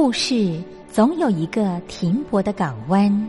故事总有一个停泊的港湾。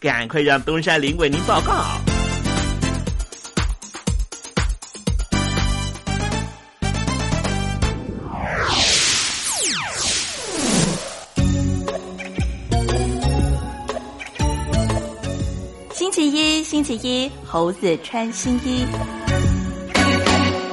赶快让东山林为您报告。星期一，星期一，猴子穿新衣。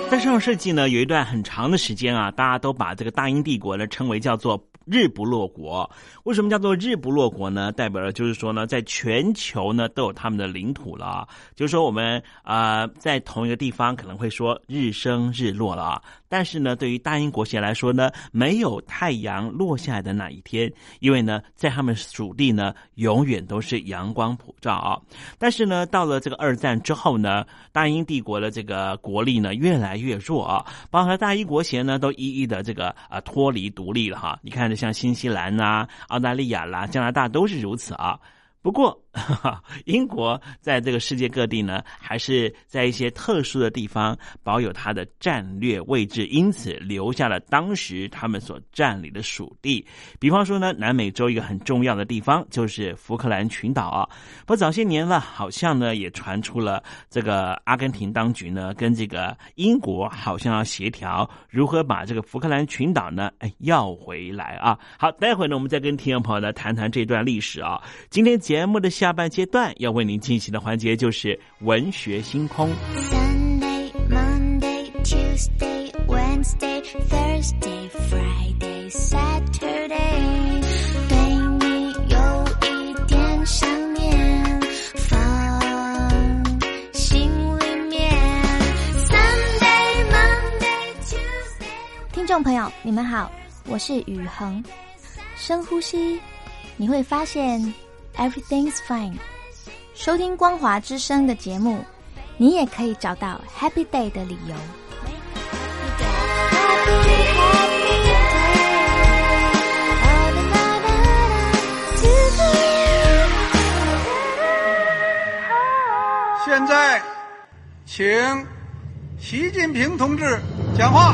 在上世纪呢，有一段很长的时间啊，大家都把这个大英帝国呢称为叫做日不落国。为什么叫做日不落国呢？代表了就是说呢，在全球呢都有他们的领土了。就是说我们啊，在同一个地方可能会说日升日落了，但是呢，对于大英国协来说呢，没有太阳落下来的那一天，因为呢，在他们属地呢，永远都是阳光普照啊。但是呢，到了这个二战之后呢，大英帝国的这个国力呢越来越弱啊，包括大英国协呢都一一的这个啊脱离独立了哈。你看，像新西兰呐、澳大利亚啦、加拿大都是如此啊。不过，英国在这个世界各地呢，还是在一些特殊的地方保有它的战略位置，因此留下了当时他们所占领的属地。比方说呢，南美洲一个很重要的地方就是福克兰群岛啊。不早些年了，好像呢也传出了这个阿根廷当局呢跟这个英国好像要协调如何把这个福克兰群岛呢哎要回来啊。好，待会呢我们再跟听众朋友呢谈谈这段历史啊。今天节目的下半阶段要为您进行的环节就是文学星空。Sunday, Monday, Tuesday, Wednesday, Thursday, Friday, Saturday，对你有一点想念，放心里面。Sunday, Monday, Tuesday。听众朋友，你们好，我是雨恒。深呼吸，你会发现 everything's fine。收听光华之声的节目，你也可以找到 happy day 的理由。现在，请习近平同志讲话。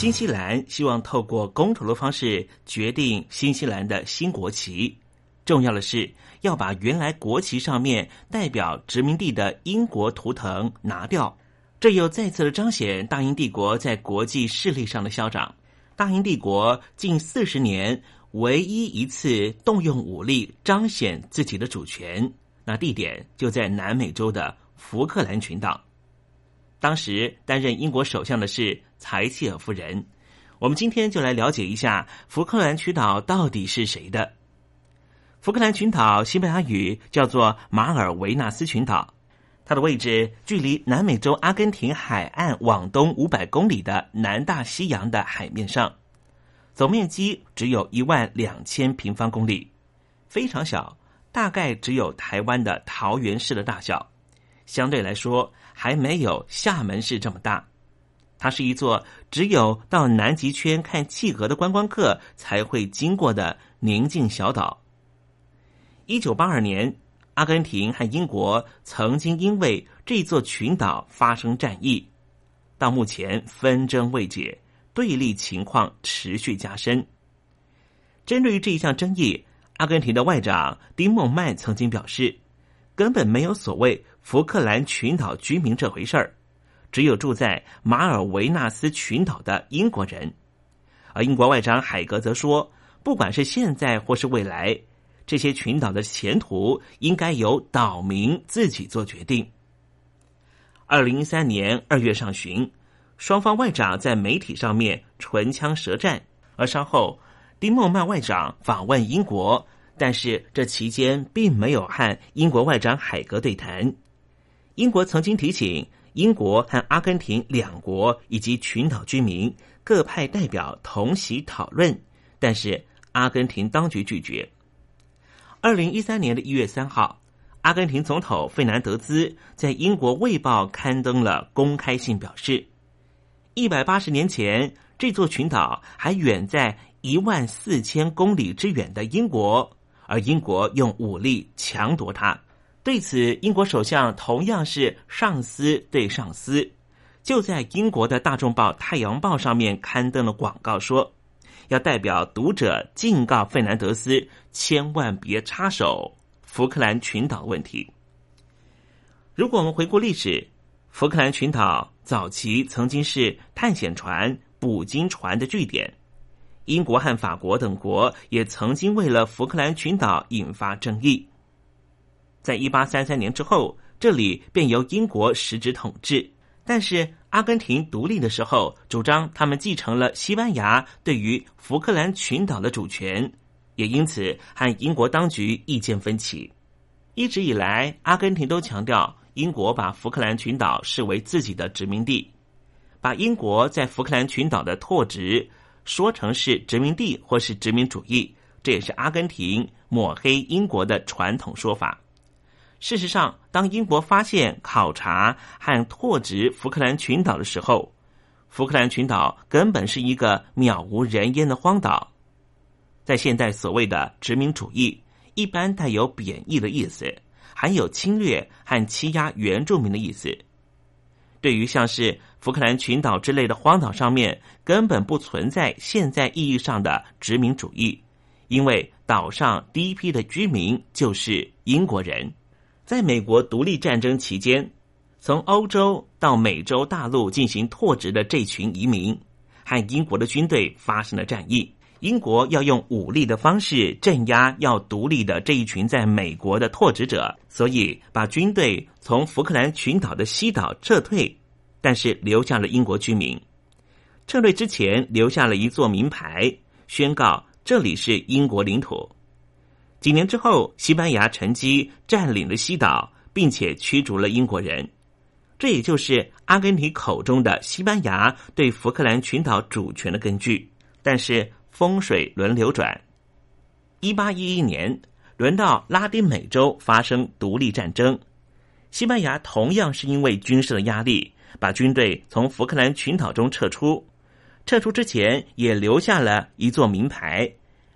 新西兰希望透过公投的方式决定新西兰的新国旗。重要的是要把原来国旗上面代表殖民地的英国图腾拿掉。这又再次的彰显大英帝国在国际势力上的嚣张。大英帝国近四十年唯一一次动用武力彰显自己的主权，那地点就在南美洲的福克兰群岛。当时担任英国首相的是柴契尔夫人。我们今天就来了解一下福克兰群岛到底是谁的。福克兰群岛西班牙语叫做马尔维纳斯群岛，它的位置距离南美洲阿根廷海岸往东五百公里的南大西洋的海面上，总面积只有一万两千平方公里，非常小，大概只有台湾的桃园市的大小，相对来说。还没有厦门市这么大，它是一座只有到南极圈看企鹅的观光客才会经过的宁静小岛。一九八二年，阿根廷和英国曾经因为这座群岛发生战役，到目前纷争未解，对立情况持续加深。针对于这一项争议，阿根廷的外长丁孟曼曾经表示，根本没有所谓。福克兰群岛居民这回事儿，只有住在马尔维纳斯群岛的英国人。而英国外长海格则说，不管是现在或是未来，这些群岛的前途应该由岛民自己做决定。二零一三年二月上旬，双方外长在媒体上面唇枪舌战，而稍后丁孟曼外长访问英国，但是这期间并没有和英国外长海格对谈。英国曾经提醒英国和阿根廷两国以及群岛居民各派代表同席讨论，但是阿根廷当局拒绝。二零一三年的一月三号，阿根廷总统费南德兹在英国《卫报》刊登了公开信，表示一百八十年前这座群岛还远在一万四千公里之远的英国，而英国用武力强夺它。对此，英国首相同样是上司对上司，就在英国的大众报《太阳报》上面刊登了广告，说要代表读者警告费南德斯，千万别插手福克兰群岛问题。如果我们回顾历史，福克兰群岛早期曾经是探险船、捕鲸船的据点，英国和法国等国也曾经为了福克兰群岛引发争议。在一八三三年之后，这里便由英国实质统治。但是阿根廷独立的时候，主张他们继承了西班牙对于福克兰群岛的主权，也因此和英国当局意见分歧。一直以来，阿根廷都强调英国把福克兰群岛视为自己的殖民地，把英国在福克兰群岛的拓殖说成是殖民地或是殖民主义，这也是阿根廷抹黑英国的传统说法。事实上，当英国发现、考察和拓殖福克兰群岛的时候，福克兰群岛根本是一个渺无人烟的荒岛。在现代所谓的殖民主义，一般带有贬义的意思，含有侵略和欺压原住民的意思。对于像是福克兰群岛之类的荒岛上面，根本不存在现在意义上的殖民主义，因为岛上第一批的居民就是英国人。在美国独立战争期间，从欧洲到美洲大陆进行拓殖的这群移民，和英国的军队发生了战役。英国要用武力的方式镇压要独立的这一群在美国的拓殖者，所以把军队从福克兰群岛的西岛撤退，但是留下了英国居民。撤退之前留下了一座名牌，宣告这里是英国领土。几年之后，西班牙乘机占领了西岛，并且驱逐了英国人。这也就是阿根廷口中的西班牙对福克兰群岛主权的根据。但是风水轮流转，一八一一年轮到拉丁美洲发生独立战争，西班牙同样是因为军事的压力，把军队从福克兰群岛中撤出。撤出之前也留下了一座名牌，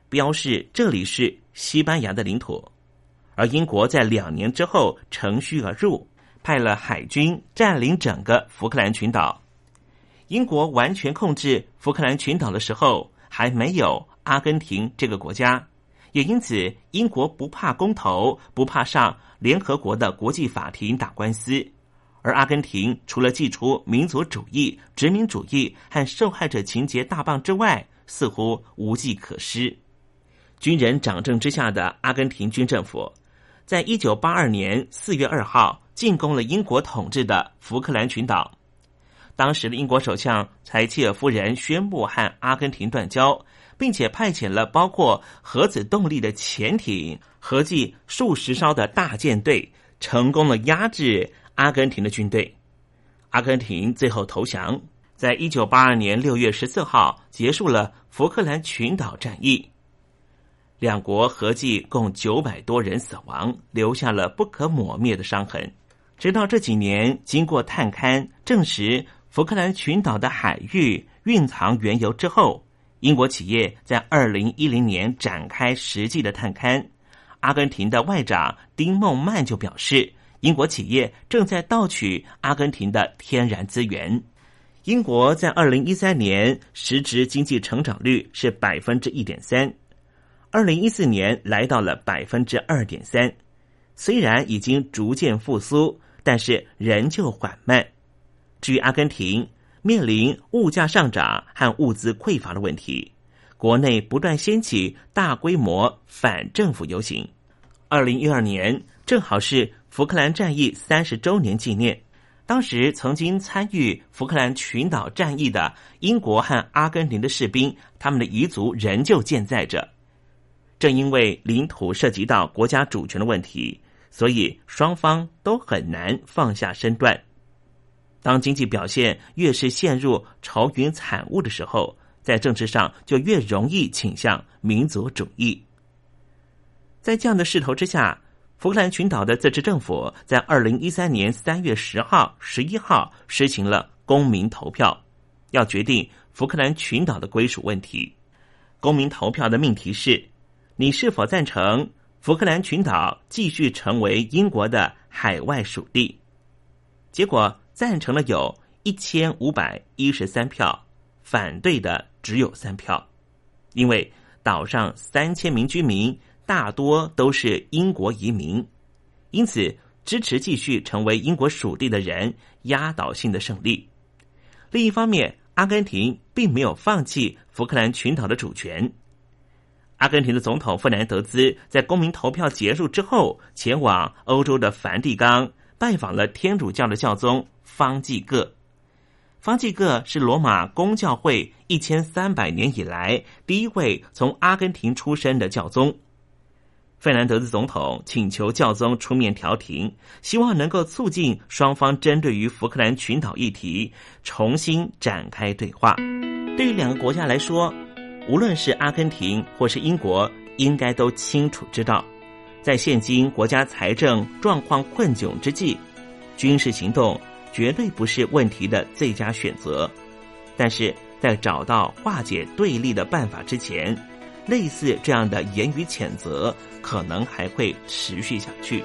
标示这里是。西班牙的领土，而英国在两年之后乘虚而入，派了海军占领整个福克兰群岛。英国完全控制福克兰群岛的时候，还没有阿根廷这个国家，也因此英国不怕公投，不怕上联合国的国际法庭打官司。而阿根廷除了祭出民族主义、殖民主义和受害者情节大棒之外，似乎无计可施。军人掌政之下的阿根廷军政府，在一九八二年四月二号进攻了英国统治的福克兰群岛。当时的英国首相柴契尔夫人宣布和阿根廷断交，并且派遣了包括核子动力的潜艇、合计数十艘的大舰队，成功的压制阿根廷的军队。阿根廷最后投降，在一九八二年六月十四号结束了福克兰群岛战役。两国合计共九百多人死亡，留下了不可磨灭的伤痕。直到这几年，经过探勘证实。福克兰群岛的海域蕴藏原油之后，英国企业在二零一零年展开实际的探勘。阿根廷的外长丁孟曼就表示，英国企业正在盗取阿根廷的天然资源。英国在二零一三年实质经济成长率是百分之一点三，二零一四年来到了百分之二点三。虽然已经逐渐复苏，但是仍旧缓慢。至于阿根廷面临物价上涨和物资匮乏的问题，国内不断掀起大规模反政府游行。二零一二年正好是福克兰战役三十周年纪念，当时曾经参与福克兰群岛战役的英国和阿根廷的士兵，他们的遗族仍旧健在着。正因为领土涉及到国家主权的问题，所以双方都很难放下身段。当经济表现越是陷入愁云惨雾的时候，在政治上就越容易倾向民族主义。在这样的势头之下，福克兰群岛的自治政府在二零一三年三月十号、十一号实行了公民投票，要决定福克兰群岛的归属问题。公民投票的命题是：你是否赞成福克兰群岛继续成为英国的海外属地？结果。赞成了有一千五百一十三票，反对的只有三票。因为岛上三千名居民大多都是英国移民，因此支持继续成为英国属地的人压倒性的胜利。另一方面，阿根廷并没有放弃福克兰群岛的主权。阿根廷的总统富兰德兹在公民投票结束之后，前往欧洲的梵蒂冈拜访了天主教的教宗。方济各，方济各是罗马公教会一千三百年以来第一位从阿根廷出生的教宗。费兰德斯总统请求教宗出面调停，希望能够促进双方针对于福克兰群岛议题重新展开对话。对于两个国家来说，无论是阿根廷或是英国，应该都清楚知道，在现今国家财政状况困窘之际，军事行动。绝对不是问题的最佳选择，但是在找到化解对立的办法之前，类似这样的言语谴责可能还会持续下去。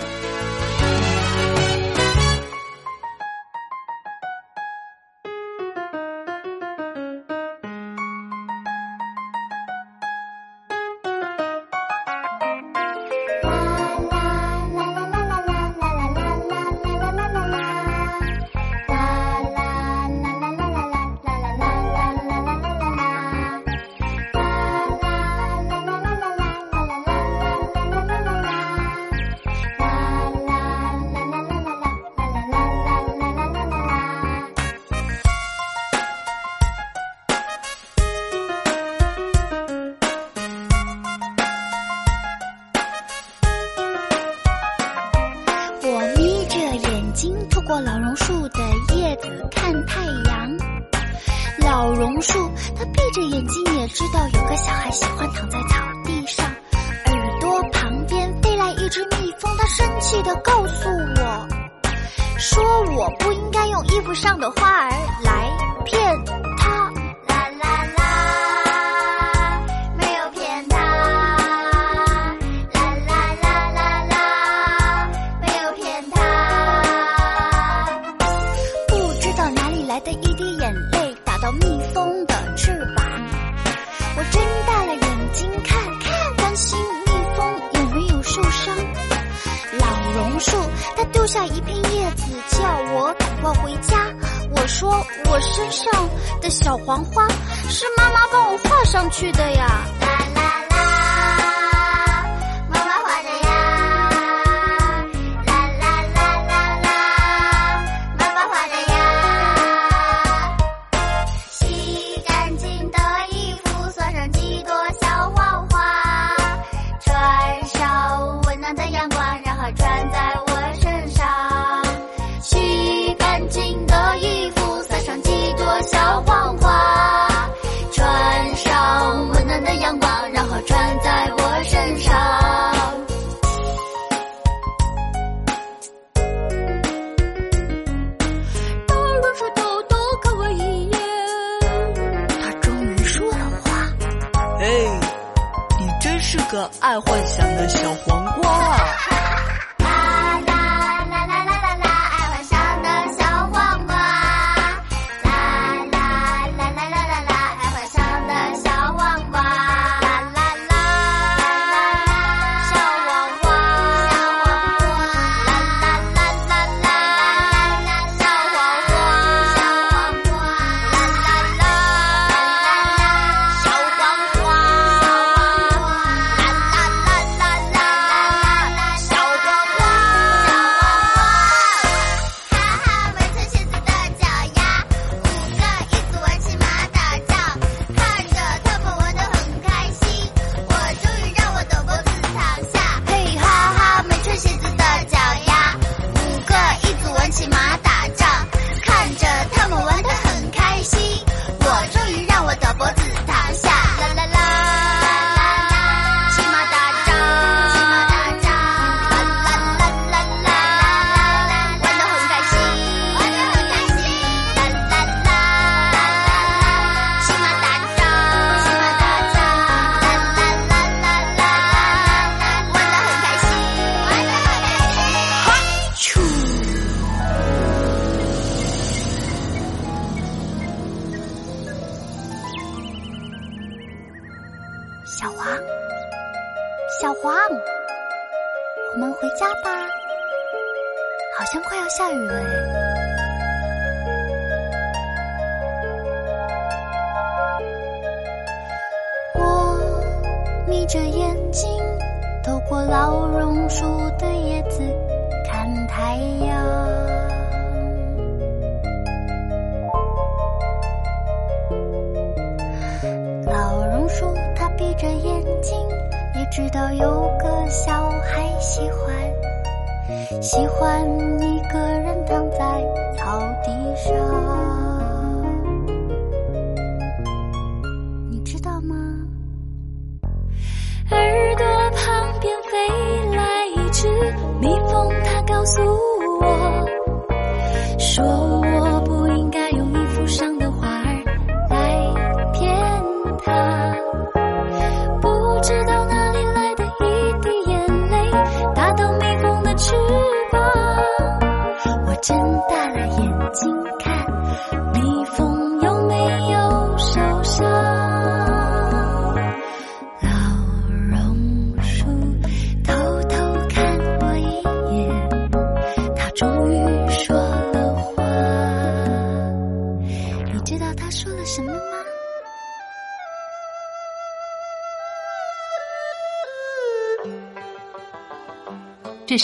我身上的小黄花是妈妈帮我画上去的呀。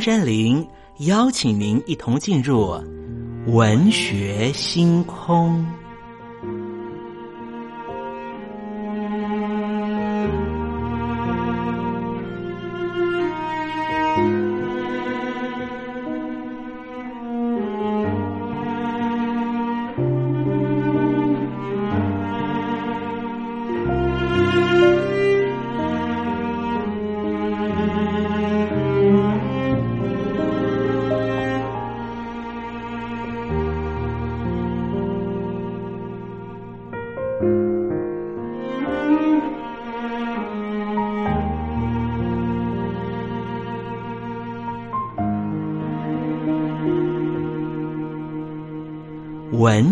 山林邀请您一同进入文学星空。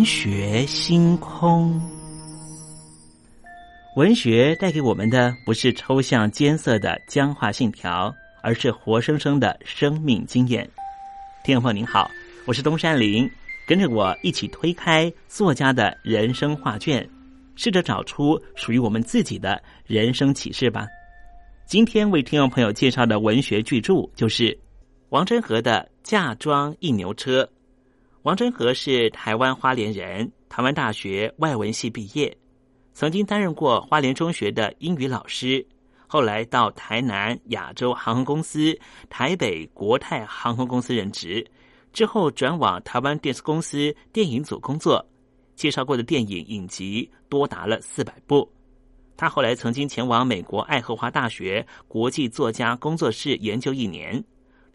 学星空，文学带给我们的不是抽象艰涩的僵化信条，而是活生生的生命经验。听众朋友您好，我是东山林，跟着我一起推开作家的人生画卷，试着找出属于我们自己的人生启示吧。今天为听众朋友介绍的文学巨著就是王真和的《嫁妆一牛车》。王真和是台湾花莲人，台湾大学外文系毕业，曾经担任过花莲中学的英语老师，后来到台南亚洲航空公司、台北国泰航空公司任职，之后转往台湾电视公司电影组工作，介绍过的电影影集多达了四百部。他后来曾经前往美国爱荷华大学国际作家工作室研究一年，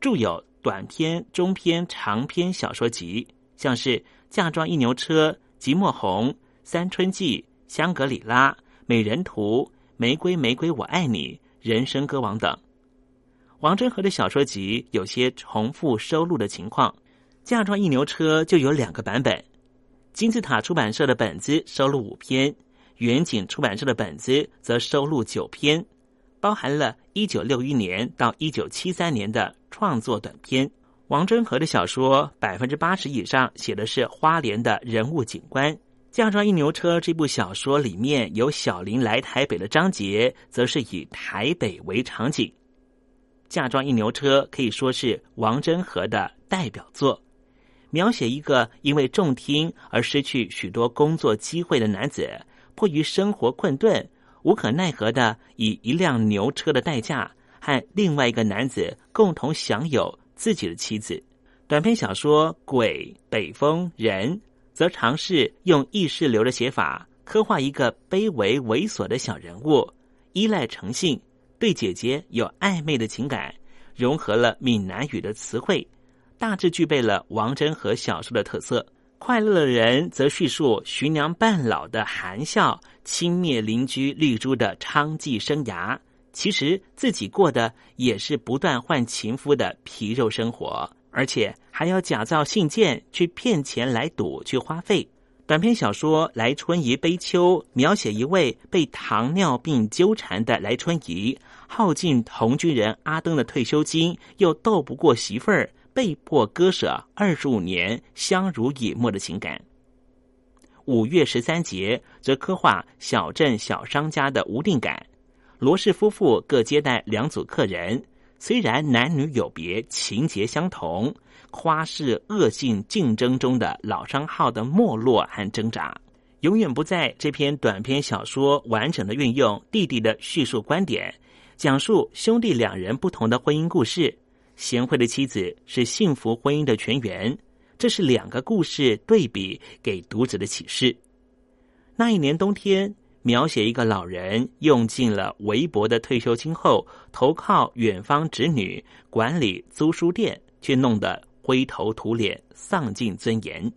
著有。短篇、中篇、长篇小说集，像是《嫁妆一牛车》《即墨红》《三春记》《香格里拉》《美人图》《玫瑰玫瑰我爱你》《人生歌王》等。王真和的小说集有些重复收录的情况，《嫁妆一牛车》就有两个版本，金字塔出版社的本子收录五篇，远景出版社的本子则收录九篇。包含了1961年到1973年的创作短篇。王真和的小说百分之八十以上写的是花莲的人物景观。《嫁妆一牛车》这部小说里面有小林来台北的章节，则是以台北为场景。《嫁妆一牛车》可以说是王真和的代表作，描写一个因为重听而失去许多工作机会的男子，迫于生活困顿。无可奈何的，以一辆牛车的代价，和另外一个男子共同享有自己的妻子。短篇小说《鬼北风人》则尝试用意识流的写法，刻画一个卑微猥琐的小人物，依赖诚信，对姐姐有暧昧的情感，融合了闽南语的词汇，大致具备了王真和小说的特色。快乐的人则叙述徐娘半老的含笑，轻蔑邻居绿珠的娼妓生涯。其实自己过的也是不断换情夫的皮肉生活，而且还要假造信件去骗钱来赌去花费。短篇小说《来春怡悲秋》描写一位被糖尿病纠缠的来春怡，耗尽同居人阿登的退休金，又斗不过媳妇儿。被迫割舍二十五年相濡以沫的情感。五月十三节则刻画小镇小商家的无定感。罗氏夫妇各接待两组客人，虽然男女有别，情节相同，夸是恶性竞争中的老商号的没落和挣扎。永远不在这篇短篇小说完整的运用弟弟的叙述观点，讲述兄弟两人不同的婚姻故事。贤惠的妻子是幸福婚姻的全员，这是两个故事对比给读者的启示。那一年冬天，描写一个老人用尽了微薄的退休金后，投靠远方侄女管理租书店，却弄得灰头土脸、丧尽尊严。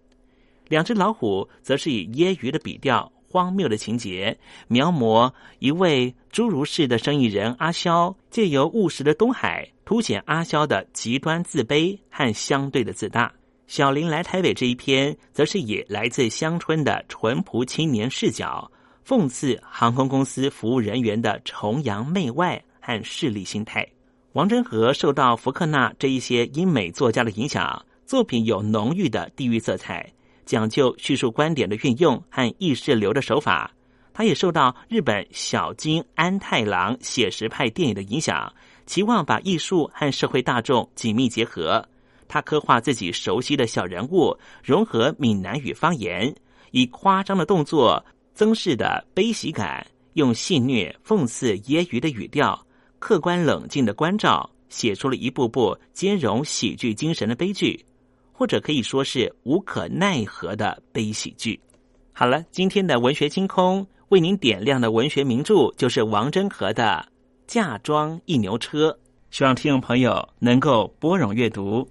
两只老虎则是以揶揄的笔调。荒谬的情节，描摹一位侏儒式的生意人阿肖，借由务实的东海，凸显阿肖的极端自卑和相对的自大。小林来台北这一篇，则是以来自乡村的淳朴青年视角，讽刺航空公司服务人员的崇洋媚外和势利心态。王真和受到福克纳这一些英美作家的影响，作品有浓郁的地域色彩。讲究叙述观点的运用和意识流的手法，他也受到日本小津安太郎写实派电影的影响，期望把艺术和社会大众紧密结合。他刻画自己熟悉的小人物，融合闽南语方言，以夸张的动作、曾氏的悲喜感，用戏谑、讽刺、揶揄的语调，客观冷静的关照，写出了一部部兼容喜剧精神的悲剧。或者可以说是无可奈何的悲喜剧。好了，今天的文学星空为您点亮的文学名著就是王真和的《嫁妆一牛车》，希望听众朋友能够拨冗阅读。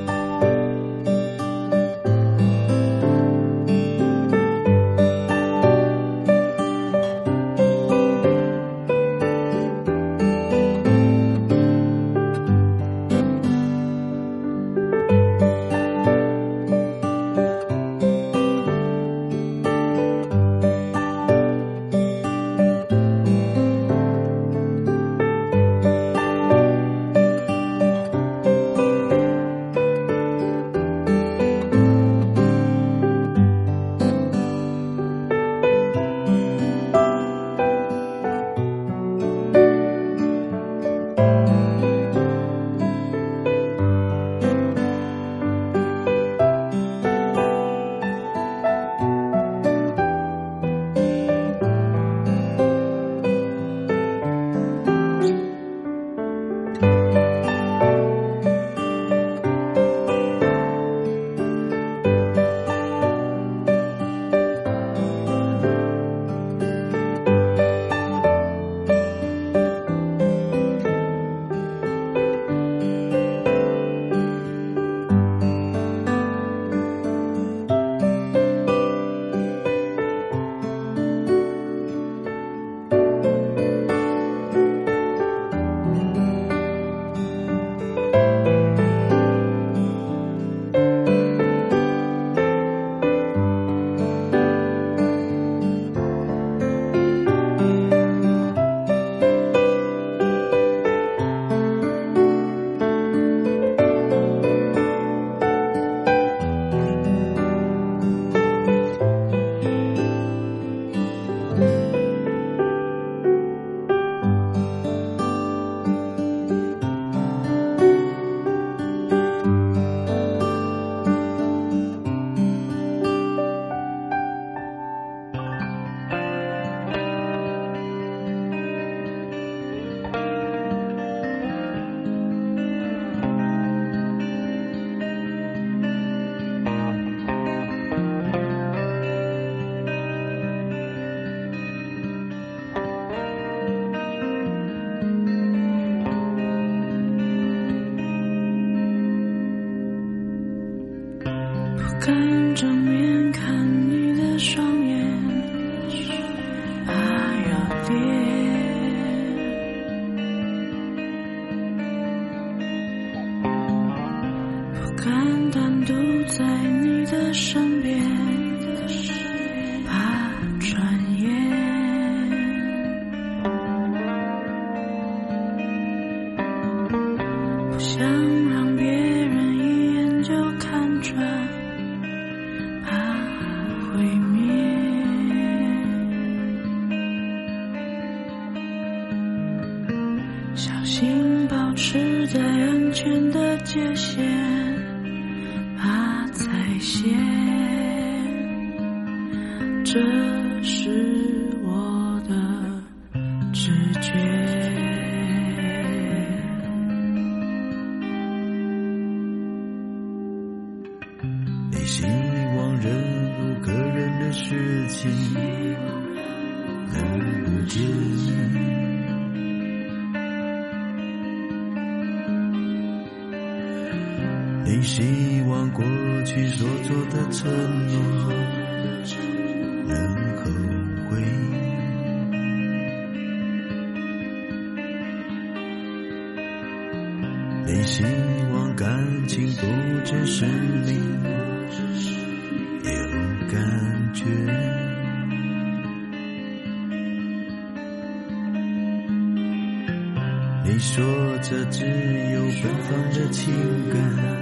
去所做的承诺能后悔。你希望感情不只是你有感觉。你说这只有奔放的情感。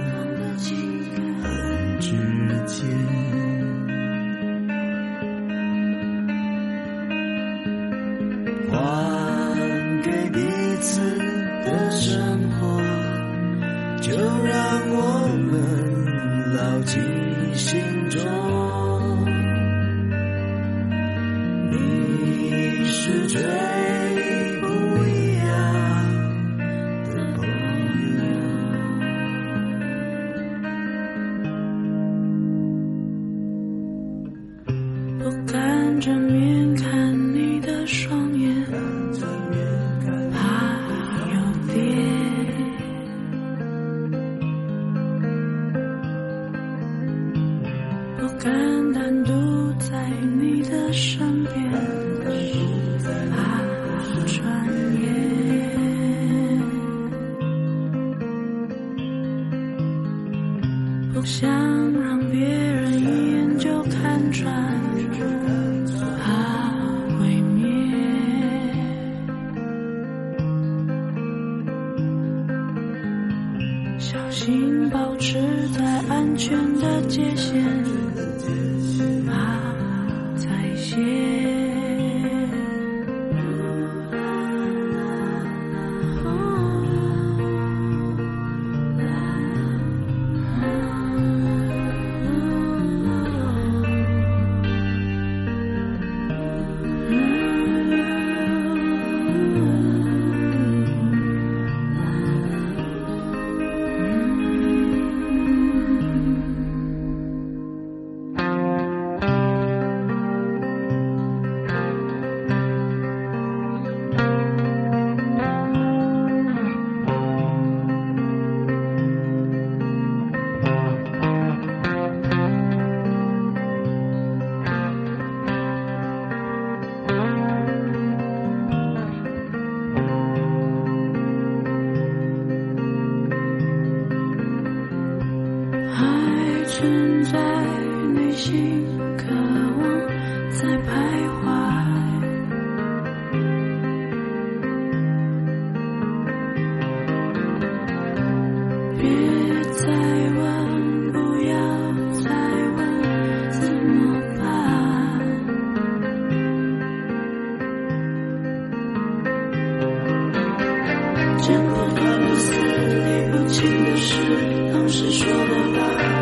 理不清的事，当时说的话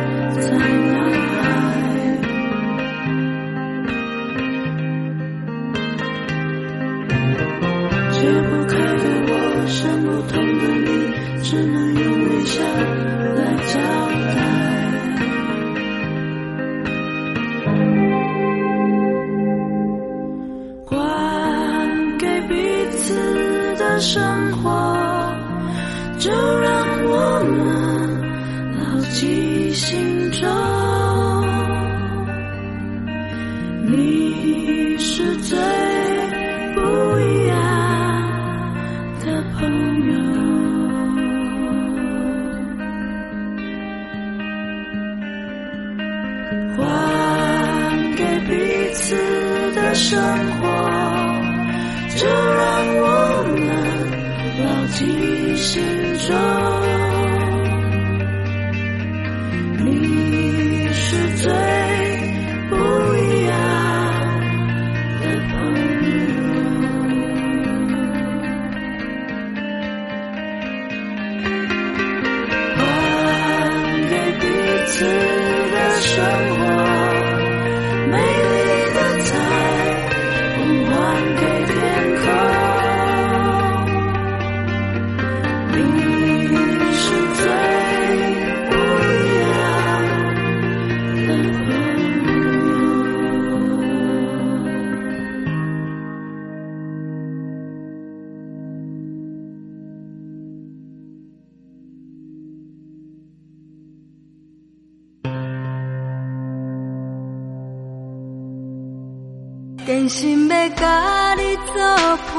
真心要甲你作伴，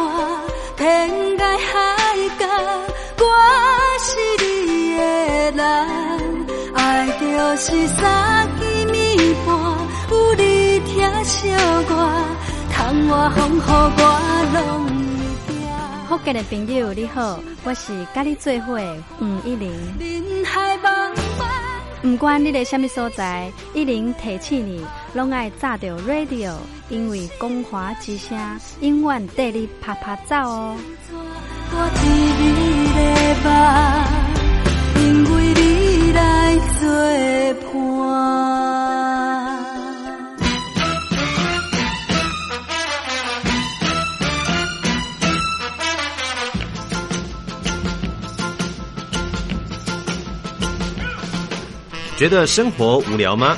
天涯海角，我是你的人。爱就是三更暝半，有你疼惜我，窗外风雨我拢。福建的朋友你好，我是甲你做伙的黄一玲。人海茫茫。不管你在什么所在，一玲提醒你，拢爱炸着 radio，因为光华之声永远带你啪啪走哦。我伫你的梦，因为你来作伴。觉得生活无聊吗？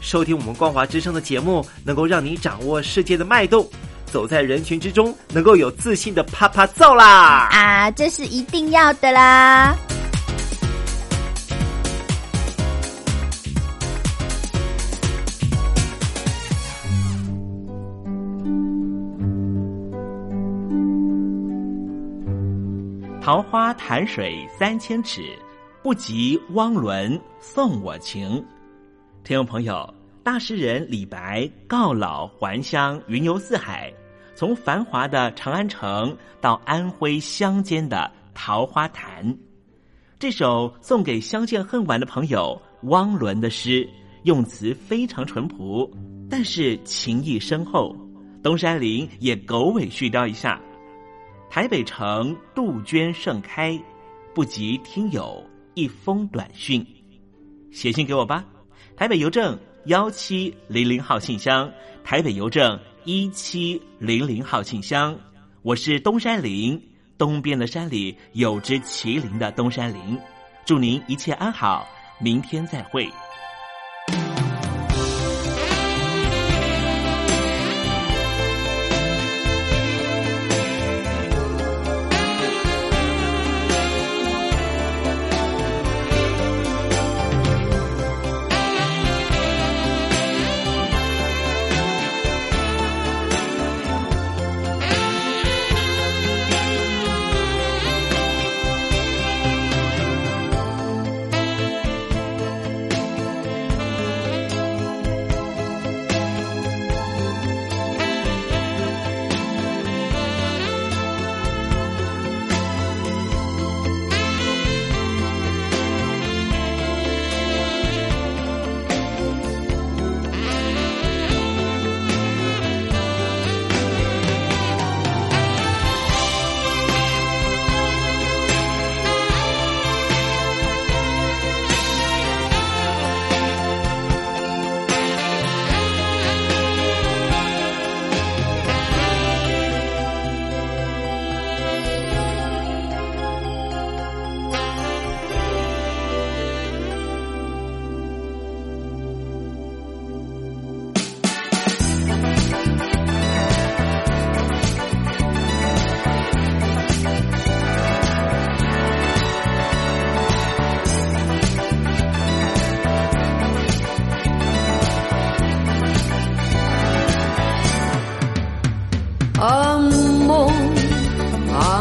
收听我们光华之声的节目，能够让你掌握世界的脉动，走在人群之中，能够有自信的啪啪揍啦！啊，这是一定要的啦！桃花潭水三千尺，不及汪伦送我情。听众朋友，大诗人李白告老还乡，云游四海，从繁华的长安城到安徽乡间的桃花潭。这首送给相见恨晚的朋友汪伦的诗，用词非常淳朴，但是情意深厚。东山林也狗尾续貂一下：台北城杜鹃盛开，不及听友一封短讯，写信给我吧。台北邮政幺七零零号信箱，台北邮政一七零零号信箱。我是东山林，东边的山里有只麒麟的东山林。祝您一切安好，明天再会。